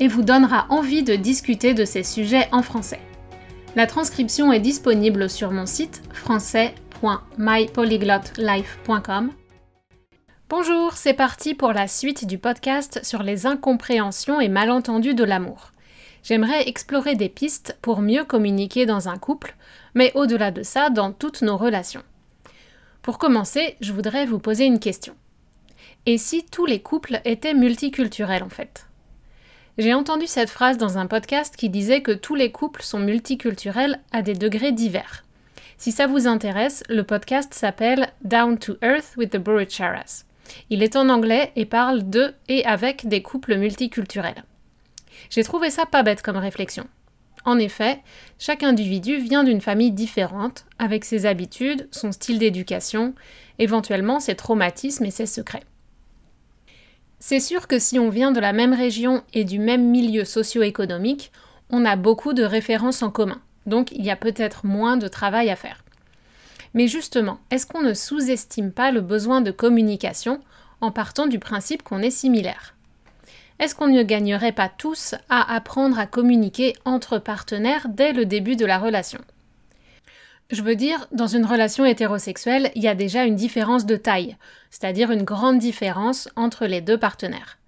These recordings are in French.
et vous donnera envie de discuter de ces sujets en français. La transcription est disponible sur mon site français.mypolyglotlife.com. Bonjour, c'est parti pour la suite du podcast sur les incompréhensions et malentendus de l'amour. J'aimerais explorer des pistes pour mieux communiquer dans un couple, mais au-delà de ça, dans toutes nos relations. Pour commencer, je voudrais vous poser une question. Et si tous les couples étaient multiculturels en fait? J'ai entendu cette phrase dans un podcast qui disait que tous les couples sont multiculturels à des degrés divers. Si ça vous intéresse, le podcast s'appelle Down to Earth with the Buricharas. Il est en anglais et parle de et avec des couples multiculturels. J'ai trouvé ça pas bête comme réflexion. En effet, chaque individu vient d'une famille différente, avec ses habitudes, son style d'éducation, éventuellement ses traumatismes et ses secrets. C'est sûr que si on vient de la même région et du même milieu socio-économique, on a beaucoup de références en commun, donc il y a peut-être moins de travail à faire. Mais justement, est-ce qu'on ne sous-estime pas le besoin de communication en partant du principe qu'on est similaire? Est-ce qu'on ne gagnerait pas tous à apprendre à communiquer entre partenaires dès le début de la relation? Je veux dire, dans une relation hétérosexuelle, il y a déjà une différence de taille, c'est-à-dire une grande différence entre les deux partenaires.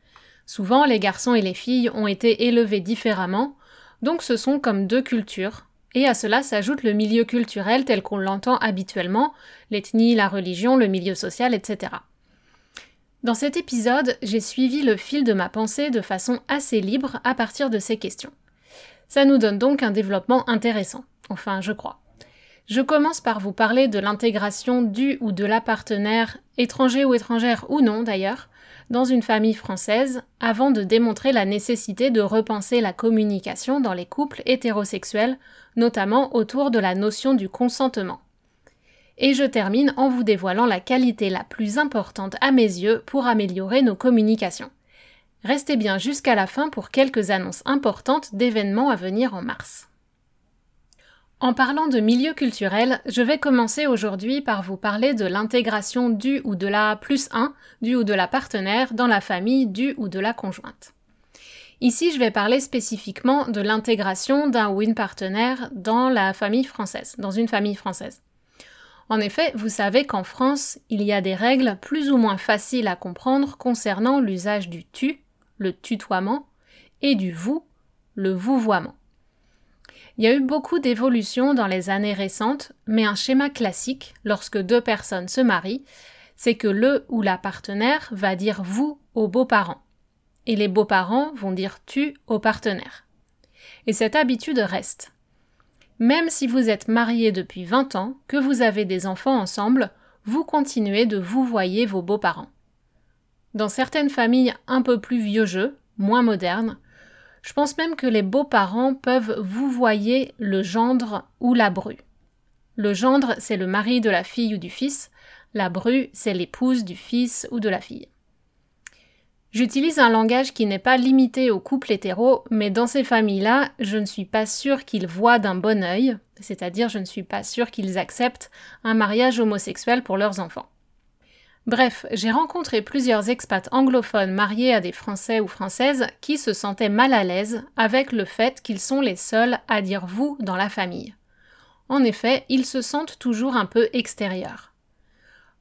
Souvent, les garçons et les filles ont été élevés différemment, donc ce sont comme deux cultures, et à cela s'ajoute le milieu culturel tel qu'on l'entend habituellement, l'ethnie, la religion, le milieu social, etc. Dans cet épisode, j'ai suivi le fil de ma pensée de façon assez libre à partir de ces questions. Ça nous donne donc un développement intéressant, enfin je crois. Je commence par vous parler de l'intégration du ou de la partenaire, étranger ou étrangère ou non d'ailleurs, dans une famille française, avant de démontrer la nécessité de repenser la communication dans les couples hétérosexuels, notamment autour de la notion du consentement. Et je termine en vous dévoilant la qualité la plus importante à mes yeux pour améliorer nos communications. Restez bien jusqu'à la fin pour quelques annonces importantes d'événements à venir en mars. En parlant de milieu culturel, je vais commencer aujourd'hui par vous parler de l'intégration du ou de la plus 1, du ou de la partenaire dans la famille du ou de la conjointe. Ici, je vais parler spécifiquement de l'intégration d'un ou une partenaire dans la famille française, dans une famille française. En effet, vous savez qu'en France, il y a des règles plus ou moins faciles à comprendre concernant l'usage du tu, le tutoiement, et du vous, le vouvoiement. Il y a eu beaucoup d'évolutions dans les années récentes, mais un schéma classique, lorsque deux personnes se marient, c'est que le ou la partenaire va dire vous aux beaux-parents, et les beaux-parents vont dire tu au partenaire. Et cette habitude reste. Même si vous êtes marié depuis 20 ans, que vous avez des enfants ensemble, vous continuez de vous voyer vos beaux-parents. Dans certaines familles un peu plus vieux jeu, moins modernes, je pense même que les beaux-parents peuvent vous voyer le gendre ou la bru. Le gendre, c'est le mari de la fille ou du fils, la bru, c'est l'épouse du fils ou de la fille. J'utilise un langage qui n'est pas limité aux couples hétéros, mais dans ces familles-là, je ne suis pas sûre qu'ils voient d'un bon œil, c'est-à-dire je ne suis pas sûre qu'ils acceptent un mariage homosexuel pour leurs enfants. Bref, j'ai rencontré plusieurs expats anglophones mariés à des Français ou Françaises qui se sentaient mal à l'aise avec le fait qu'ils sont les seuls à dire vous dans la famille. En effet, ils se sentent toujours un peu extérieurs.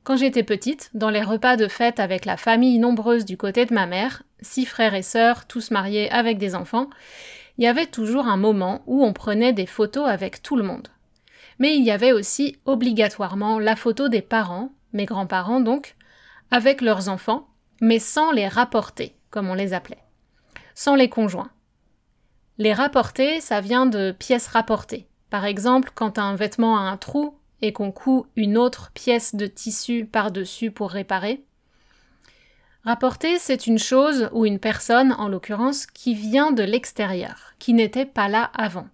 Quand j'étais petite, dans les repas de fête avec la famille nombreuse du côté de ma mère, six frères et sœurs, tous mariés avec des enfants, il y avait toujours un moment où on prenait des photos avec tout le monde. Mais il y avait aussi obligatoirement la photo des parents, mes grands-parents donc, avec leurs enfants, mais sans les rapporter, comme on les appelait, sans les conjoints. Les rapporter, ça vient de pièces rapportées. Par exemple, quand un vêtement a un trou et qu'on coud une autre pièce de tissu par-dessus pour réparer. Rapporter, c'est une chose ou une personne, en l'occurrence, qui vient de l'extérieur, qui n'était pas là avant.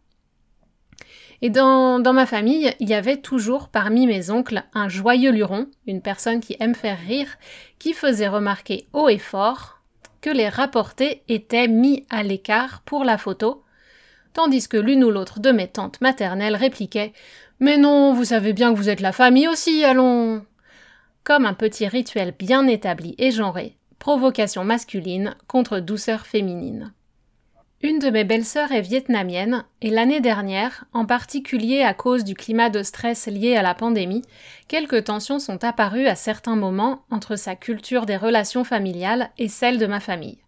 Et dans, ma famille, il y avait toujours parmi mes oncles un joyeux luron, une personne qui aime faire rire, qui faisait remarquer haut et fort que les rapportés étaient mis à l'écart pour la photo, tandis que l'une ou l'autre de mes tantes maternelles répliquait Mais non, vous savez bien que vous êtes la famille aussi, allons. Comme un petit rituel bien établi et genré, provocation masculine contre douceur féminine. Une de mes belles-sœurs est vietnamienne et l'année dernière, en particulier à cause du climat de stress lié à la pandémie, quelques tensions sont apparues à certains moments entre sa culture des relations familiales et celle de ma famille.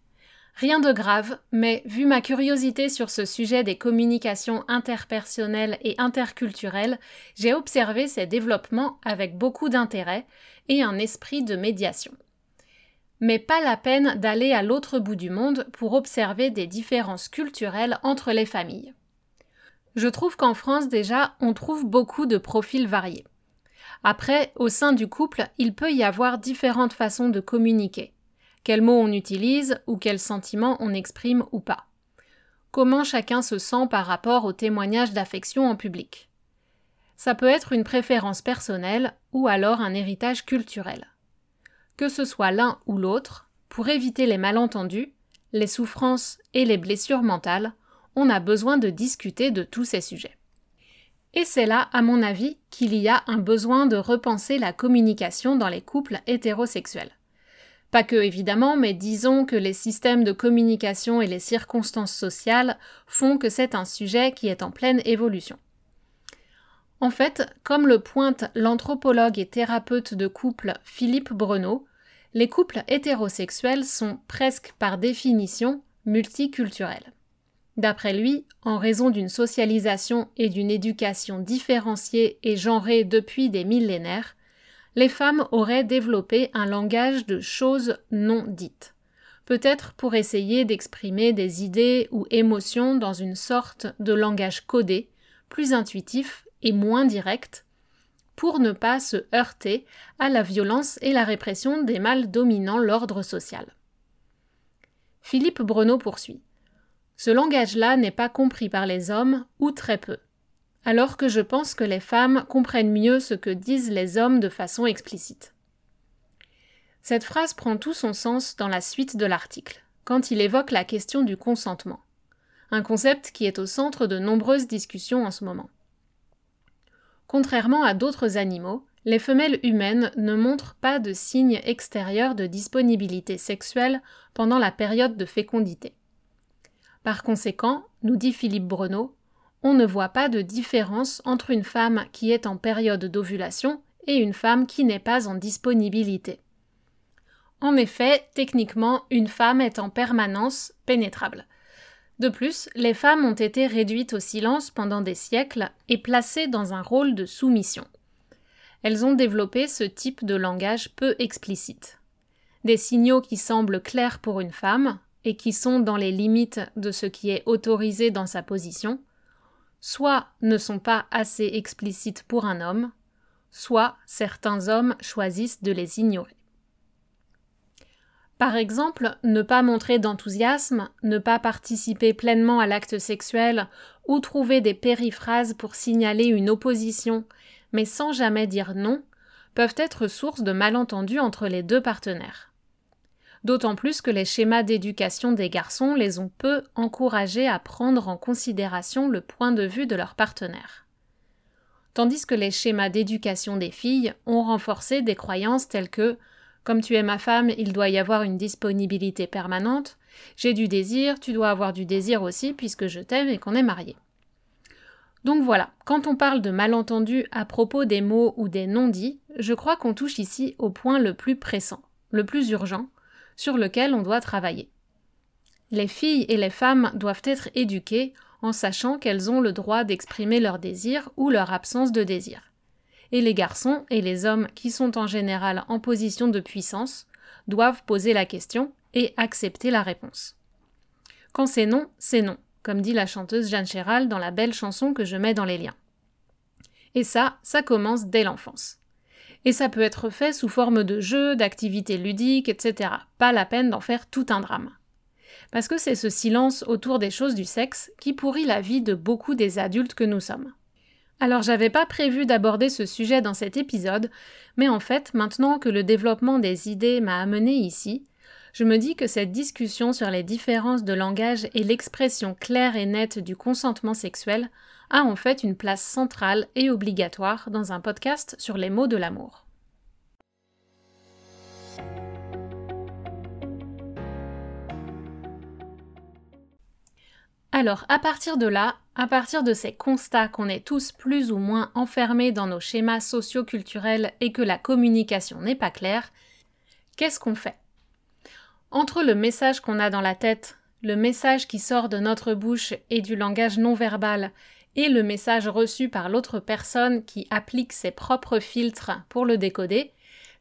Rien de grave, mais vu ma curiosité sur ce sujet des communications interpersonnelles et interculturelles, j'ai observé ces développements avec beaucoup d'intérêt et un esprit de médiation mais pas la peine d'aller à l'autre bout du monde pour observer des différences culturelles entre les familles. Je trouve qu'en France déjà, on trouve beaucoup de profils variés. Après, au sein du couple, il peut y avoir différentes façons de communiquer. Quels mots on utilise ou quels sentiments on exprime ou pas. Comment chacun se sent par rapport aux témoignages d'affection en public. Ça peut être une préférence personnelle ou alors un héritage culturel que ce soit l'un ou l'autre, pour éviter les malentendus, les souffrances et les blessures mentales, on a besoin de discuter de tous ces sujets. Et c'est là, à mon avis, qu'il y a un besoin de repenser la communication dans les couples hétérosexuels. Pas que évidemment, mais disons que les systèmes de communication et les circonstances sociales font que c'est un sujet qui est en pleine évolution. En fait, comme le pointe l'anthropologue et thérapeute de couple Philippe Breneau, les couples hétérosexuels sont presque par définition multiculturels. D'après lui, en raison d'une socialisation et d'une éducation différenciée et genrée depuis des millénaires, les femmes auraient développé un langage de choses non dites, peut-être pour essayer d'exprimer des idées ou émotions dans une sorte de langage codé, plus intuitif et moins direct, pour ne pas se heurter à la violence et la répression des mâles dominant l'ordre social. Philippe Breneau poursuit. Ce langage-là n'est pas compris par les hommes, ou très peu, alors que je pense que les femmes comprennent mieux ce que disent les hommes de façon explicite. Cette phrase prend tout son sens dans la suite de l'article, quand il évoque la question du consentement, un concept qui est au centre de nombreuses discussions en ce moment. Contrairement à d'autres animaux, les femelles humaines ne montrent pas de signes extérieurs de disponibilité sexuelle pendant la période de fécondité. Par conséquent, nous dit Philippe Breneau, on ne voit pas de différence entre une femme qui est en période d'ovulation et une femme qui n'est pas en disponibilité. En effet, techniquement, une femme est en permanence pénétrable. De plus, les femmes ont été réduites au silence pendant des siècles et placées dans un rôle de soumission. Elles ont développé ce type de langage peu explicite. Des signaux qui semblent clairs pour une femme et qui sont dans les limites de ce qui est autorisé dans sa position, soit ne sont pas assez explicites pour un homme, soit certains hommes choisissent de les ignorer. Par exemple, ne pas montrer d'enthousiasme, ne pas participer pleinement à l'acte sexuel ou trouver des périphrases pour signaler une opposition, mais sans jamais dire non, peuvent être source de malentendus entre les deux partenaires. D'autant plus que les schémas d'éducation des garçons les ont peu encouragés à prendre en considération le point de vue de leur partenaire. Tandis que les schémas d'éducation des filles ont renforcé des croyances telles que comme tu es ma femme, il doit y avoir une disponibilité permanente. J'ai du désir, tu dois avoir du désir aussi puisque je t'aime et qu'on est mariés. Donc voilà, quand on parle de malentendus à propos des mots ou des non-dits, je crois qu'on touche ici au point le plus pressant, le plus urgent, sur lequel on doit travailler. Les filles et les femmes doivent être éduquées en sachant qu'elles ont le droit d'exprimer leur désir ou leur absence de désir. Et les garçons et les hommes qui sont en général en position de puissance doivent poser la question et accepter la réponse. Quand c'est non, c'est non, comme dit la chanteuse Jeanne Chéral dans la belle chanson que je mets dans les liens. Et ça, ça commence dès l'enfance. Et ça peut être fait sous forme de jeux, d'activités ludiques, etc. Pas la peine d'en faire tout un drame. Parce que c'est ce silence autour des choses du sexe qui pourrit la vie de beaucoup des adultes que nous sommes. Alors j'avais pas prévu d'aborder ce sujet dans cet épisode, mais en fait, maintenant que le développement des idées m'a amené ici, je me dis que cette discussion sur les différences de langage et l'expression claire et nette du consentement sexuel a en fait une place centrale et obligatoire dans un podcast sur les mots de l'amour. Alors, à partir de là, à partir de ces constats qu'on est tous plus ou moins enfermés dans nos schémas socio-culturels et que la communication n'est pas claire, qu'est-ce qu'on fait? Entre le message qu'on a dans la tête, le message qui sort de notre bouche et du langage non verbal, et le message reçu par l'autre personne qui applique ses propres filtres pour le décoder,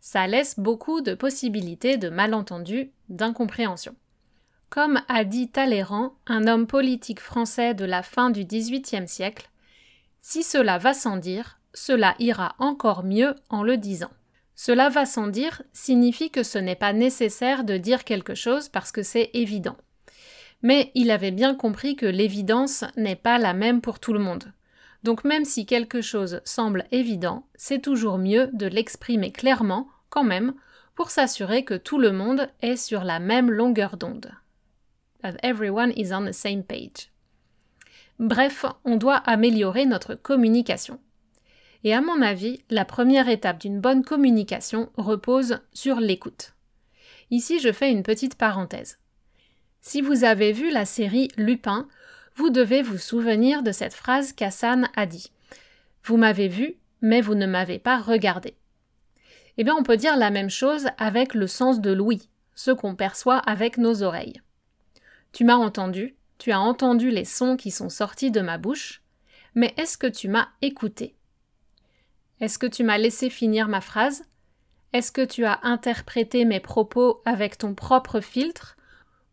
ça laisse beaucoup de possibilités de malentendus, d'incompréhension. Comme a dit Talleyrand, un homme politique français de la fin du XVIIIe siècle, si cela va sans dire, cela ira encore mieux en le disant. Cela va sans dire signifie que ce n'est pas nécessaire de dire quelque chose parce que c'est évident. Mais il avait bien compris que l'évidence n'est pas la même pour tout le monde. Donc même si quelque chose semble évident, c'est toujours mieux de l'exprimer clairement, quand même, pour s'assurer que tout le monde est sur la même longueur d'onde everyone is on the same page. Bref, on doit améliorer notre communication. Et à mon avis, la première étape d'une bonne communication repose sur l'écoute. Ici, je fais une petite parenthèse. Si vous avez vu la série Lupin, vous devez vous souvenir de cette phrase qu'Hassan a dit. Vous m'avez vu, mais vous ne m'avez pas regardé. Eh bien, on peut dire la même chose avec le sens de l'ouïe, ce qu'on perçoit avec nos oreilles. Tu m'as entendu, tu as entendu les sons qui sont sortis de ma bouche, mais est-ce que tu m'as écouté? Est-ce que tu m'as laissé finir ma phrase? Est-ce que tu as interprété mes propos avec ton propre filtre?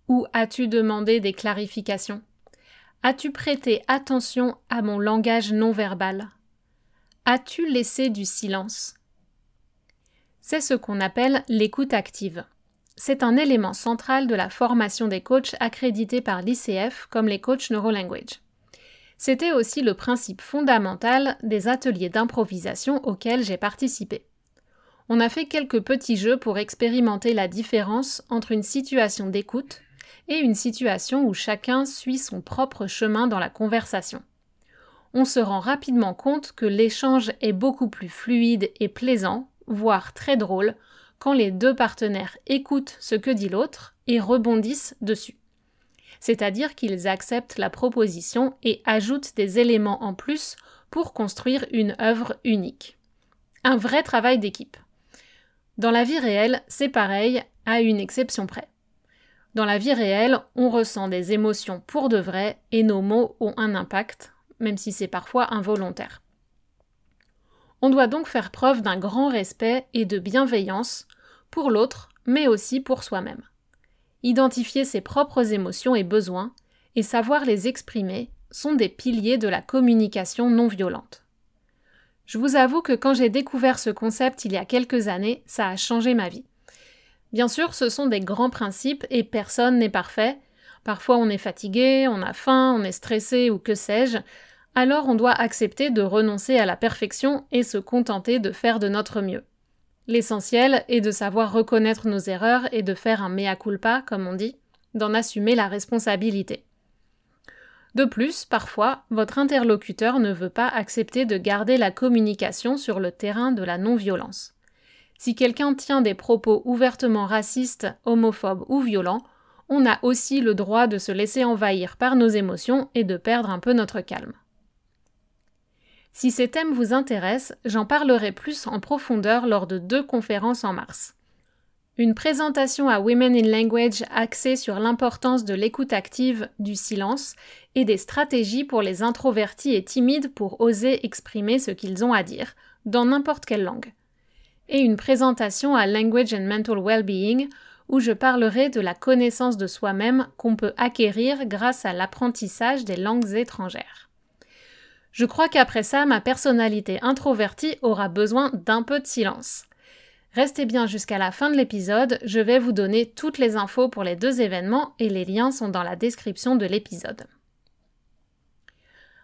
Ou as-tu demandé des clarifications? As-tu prêté attention à mon langage non verbal As-tu laissé du silence? C'est ce qu'on appelle l'écoute active. C'est un élément central de la formation des coachs accrédités par l'ICF comme les coachs NeuroLanguage. C'était aussi le principe fondamental des ateliers d'improvisation auxquels j'ai participé. On a fait quelques petits jeux pour expérimenter la différence entre une situation d'écoute et une situation où chacun suit son propre chemin dans la conversation. On se rend rapidement compte que l'échange est beaucoup plus fluide et plaisant, voire très drôle, les deux partenaires écoutent ce que dit l'autre et rebondissent dessus. C'est-à-dire qu'ils acceptent la proposition et ajoutent des éléments en plus pour construire une œuvre unique. Un vrai travail d'équipe. Dans la vie réelle, c'est pareil, à une exception près. Dans la vie réelle, on ressent des émotions pour de vrai et nos mots ont un impact, même si c'est parfois involontaire. On doit donc faire preuve d'un grand respect et de bienveillance pour l'autre, mais aussi pour soi-même. Identifier ses propres émotions et besoins et savoir les exprimer sont des piliers de la communication non violente. Je vous avoue que quand j'ai découvert ce concept il y a quelques années, ça a changé ma vie. Bien sûr, ce sont des grands principes et personne n'est parfait. Parfois on est fatigué, on a faim, on est stressé ou que sais-je, alors on doit accepter de renoncer à la perfection et se contenter de faire de notre mieux. L'essentiel est de savoir reconnaître nos erreurs et de faire un mea culpa, comme on dit, d'en assumer la responsabilité. De plus, parfois, votre interlocuteur ne veut pas accepter de garder la communication sur le terrain de la non-violence. Si quelqu'un tient des propos ouvertement racistes, homophobes ou violents, on a aussi le droit de se laisser envahir par nos émotions et de perdre un peu notre calme. Si ces thèmes vous intéressent, j'en parlerai plus en profondeur lors de deux conférences en mars. Une présentation à Women in Language axée sur l'importance de l'écoute active, du silence et des stratégies pour les introvertis et timides pour oser exprimer ce qu'ils ont à dire, dans n'importe quelle langue. Et une présentation à Language and Mental Wellbeing où je parlerai de la connaissance de soi-même qu'on peut acquérir grâce à l'apprentissage des langues étrangères. Je crois qu'après ça, ma personnalité introvertie aura besoin d'un peu de silence. Restez bien jusqu'à la fin de l'épisode, je vais vous donner toutes les infos pour les deux événements et les liens sont dans la description de l'épisode.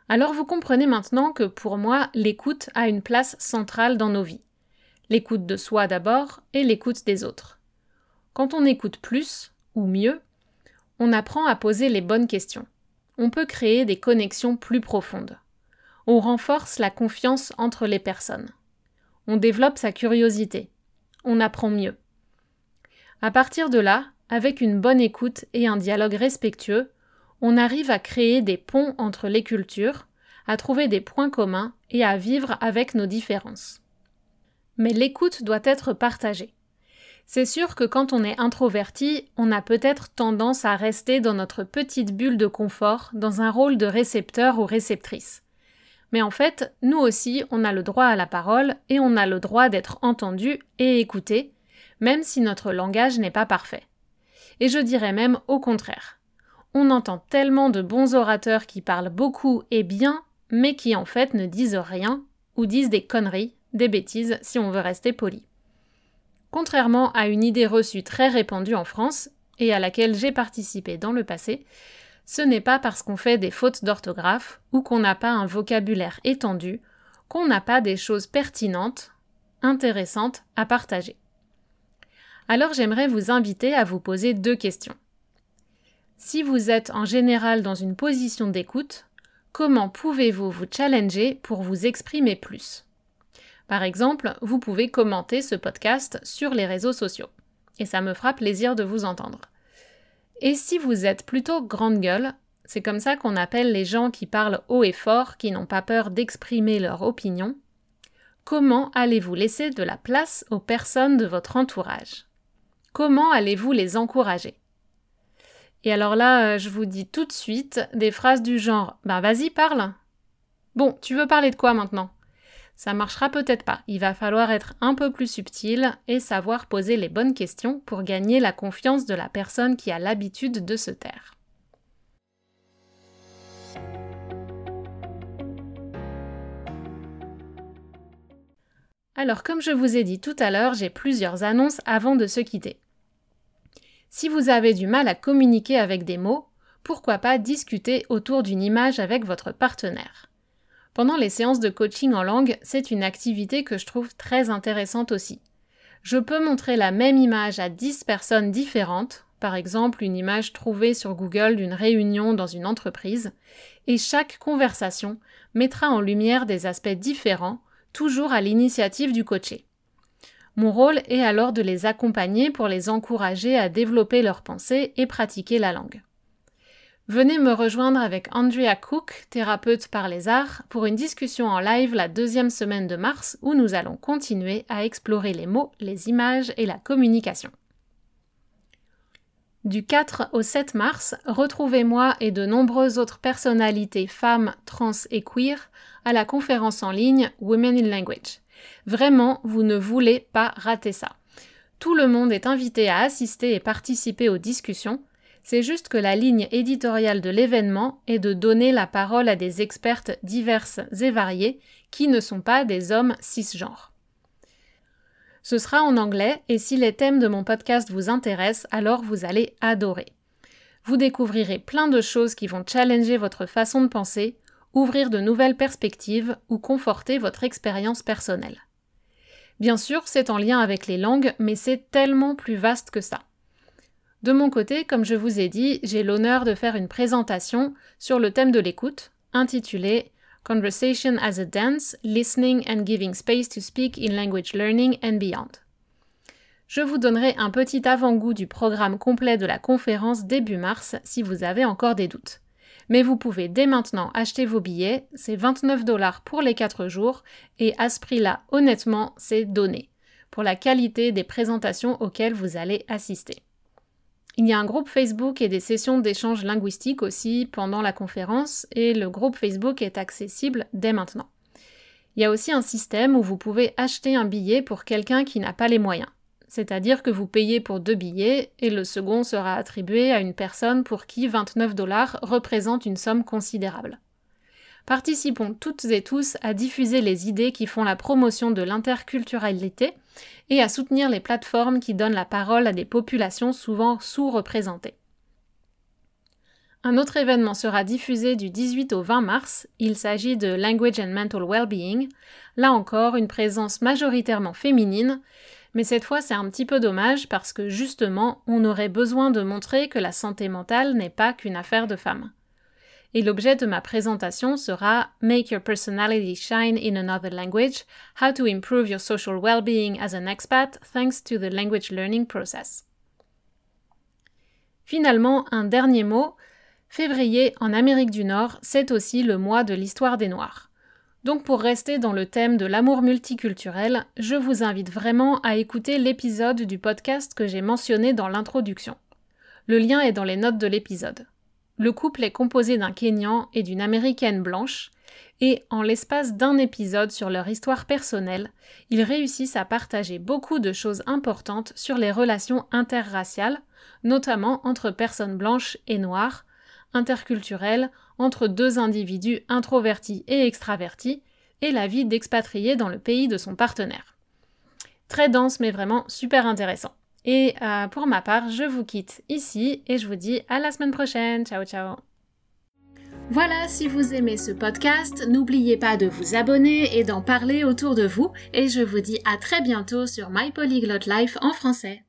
Alors vous comprenez maintenant que pour moi, l'écoute a une place centrale dans nos vies. L'écoute de soi d'abord et l'écoute des autres. Quand on écoute plus, ou mieux, on apprend à poser les bonnes questions. On peut créer des connexions plus profondes. On renforce la confiance entre les personnes. On développe sa curiosité. On apprend mieux. À partir de là, avec une bonne écoute et un dialogue respectueux, on arrive à créer des ponts entre les cultures, à trouver des points communs et à vivre avec nos différences. Mais l'écoute doit être partagée. C'est sûr que quand on est introverti, on a peut-être tendance à rester dans notre petite bulle de confort, dans un rôle de récepteur ou réceptrice. Mais en fait, nous aussi, on a le droit à la parole et on a le droit d'être entendu et écouté, même si notre langage n'est pas parfait. Et je dirais même au contraire. On entend tellement de bons orateurs qui parlent beaucoup et bien, mais qui en fait ne disent rien ou disent des conneries, des bêtises si on veut rester poli. Contrairement à une idée reçue très répandue en France, et à laquelle j'ai participé dans le passé, ce n'est pas parce qu'on fait des fautes d'orthographe ou qu'on n'a pas un vocabulaire étendu qu'on n'a pas des choses pertinentes, intéressantes à partager. Alors j'aimerais vous inviter à vous poser deux questions. Si vous êtes en général dans une position d'écoute, comment pouvez-vous vous challenger pour vous exprimer plus? Par exemple, vous pouvez commenter ce podcast sur les réseaux sociaux. Et ça me fera plaisir de vous entendre. Et si vous êtes plutôt grande gueule, c'est comme ça qu'on appelle les gens qui parlent haut et fort, qui n'ont pas peur d'exprimer leur opinion, comment allez-vous laisser de la place aux personnes de votre entourage? Comment allez-vous les encourager? Et alors là, euh, je vous dis tout de suite des phrases du genre Ben vas-y, parle. Bon, tu veux parler de quoi maintenant? Ça marchera peut-être pas. Il va falloir être un peu plus subtil et savoir poser les bonnes questions pour gagner la confiance de la personne qui a l'habitude de se taire. Alors comme je vous ai dit tout à l'heure, j'ai plusieurs annonces avant de se quitter. Si vous avez du mal à communiquer avec des mots, pourquoi pas discuter autour d'une image avec votre partenaire? Pendant les séances de coaching en langue, c'est une activité que je trouve très intéressante aussi. Je peux montrer la même image à 10 personnes différentes, par exemple une image trouvée sur Google d'une réunion dans une entreprise, et chaque conversation mettra en lumière des aspects différents, toujours à l'initiative du coaché. Mon rôle est alors de les accompagner pour les encourager à développer leurs pensées et pratiquer la langue. Venez me rejoindre avec Andrea Cook, thérapeute par les arts, pour une discussion en live la deuxième semaine de mars où nous allons continuer à explorer les mots, les images et la communication. Du 4 au 7 mars, retrouvez-moi et de nombreuses autres personnalités femmes, trans et queer à la conférence en ligne Women in Language. Vraiment, vous ne voulez pas rater ça. Tout le monde est invité à assister et participer aux discussions c'est juste que la ligne éditoriale de l'événement est de donner la parole à des expertes diverses et variées qui ne sont pas des hommes cisgenres. Ce sera en anglais et si les thèmes de mon podcast vous intéressent, alors vous allez adorer. Vous découvrirez plein de choses qui vont challenger votre façon de penser, ouvrir de nouvelles perspectives ou conforter votre expérience personnelle. Bien sûr, c'est en lien avec les langues, mais c'est tellement plus vaste que ça. De mon côté, comme je vous ai dit, j'ai l'honneur de faire une présentation sur le thème de l'écoute, intitulée Conversation as a Dance, Listening and Giving Space to Speak in Language Learning and Beyond. Je vous donnerai un petit avant-goût du programme complet de la conférence début mars si vous avez encore des doutes. Mais vous pouvez dès maintenant acheter vos billets, c'est 29 dollars pour les 4 jours, et à ce prix-là, honnêtement, c'est donné. pour la qualité des présentations auxquelles vous allez assister. Il y a un groupe Facebook et des sessions d'échange linguistique aussi pendant la conférence et le groupe Facebook est accessible dès maintenant. Il y a aussi un système où vous pouvez acheter un billet pour quelqu'un qui n'a pas les moyens. C'est-à-dire que vous payez pour deux billets et le second sera attribué à une personne pour qui 29 dollars représente une somme considérable. Participons toutes et tous à diffuser les idées qui font la promotion de l'interculturalité et à soutenir les plateformes qui donnent la parole à des populations souvent sous-représentées. Un autre événement sera diffusé du 18 au 20 mars. Il s'agit de Language and Mental Wellbeing. Là encore, une présence majoritairement féminine. Mais cette fois, c'est un petit peu dommage parce que justement, on aurait besoin de montrer que la santé mentale n'est pas qu'une affaire de femmes et l'objet de ma présentation sera Make Your Personality Shine in Another Language, How to Improve Your Social Well-being as an Expat Thanks to the Language Learning Process. Finalement, un dernier mot. Février en Amérique du Nord, c'est aussi le mois de l'histoire des Noirs. Donc pour rester dans le thème de l'amour multiculturel, je vous invite vraiment à écouter l'épisode du podcast que j'ai mentionné dans l'introduction. Le lien est dans les notes de l'épisode. Le couple est composé d'un Kenyan et d'une Américaine blanche, et en l'espace d'un épisode sur leur histoire personnelle, ils réussissent à partager beaucoup de choses importantes sur les relations interraciales, notamment entre personnes blanches et noires, interculturelles, entre deux individus introvertis et extravertis, et la vie d'expatrié dans le pays de son partenaire. Très dense mais vraiment super intéressant. Et euh, pour ma part, je vous quitte ici et je vous dis à la semaine prochaine. Ciao ciao voilà, si vous aimez ce podcast, n'oubliez pas de vous abonner et d'en parler autour de vous, et je vous dis à très bientôt sur My Polyglot Life en français.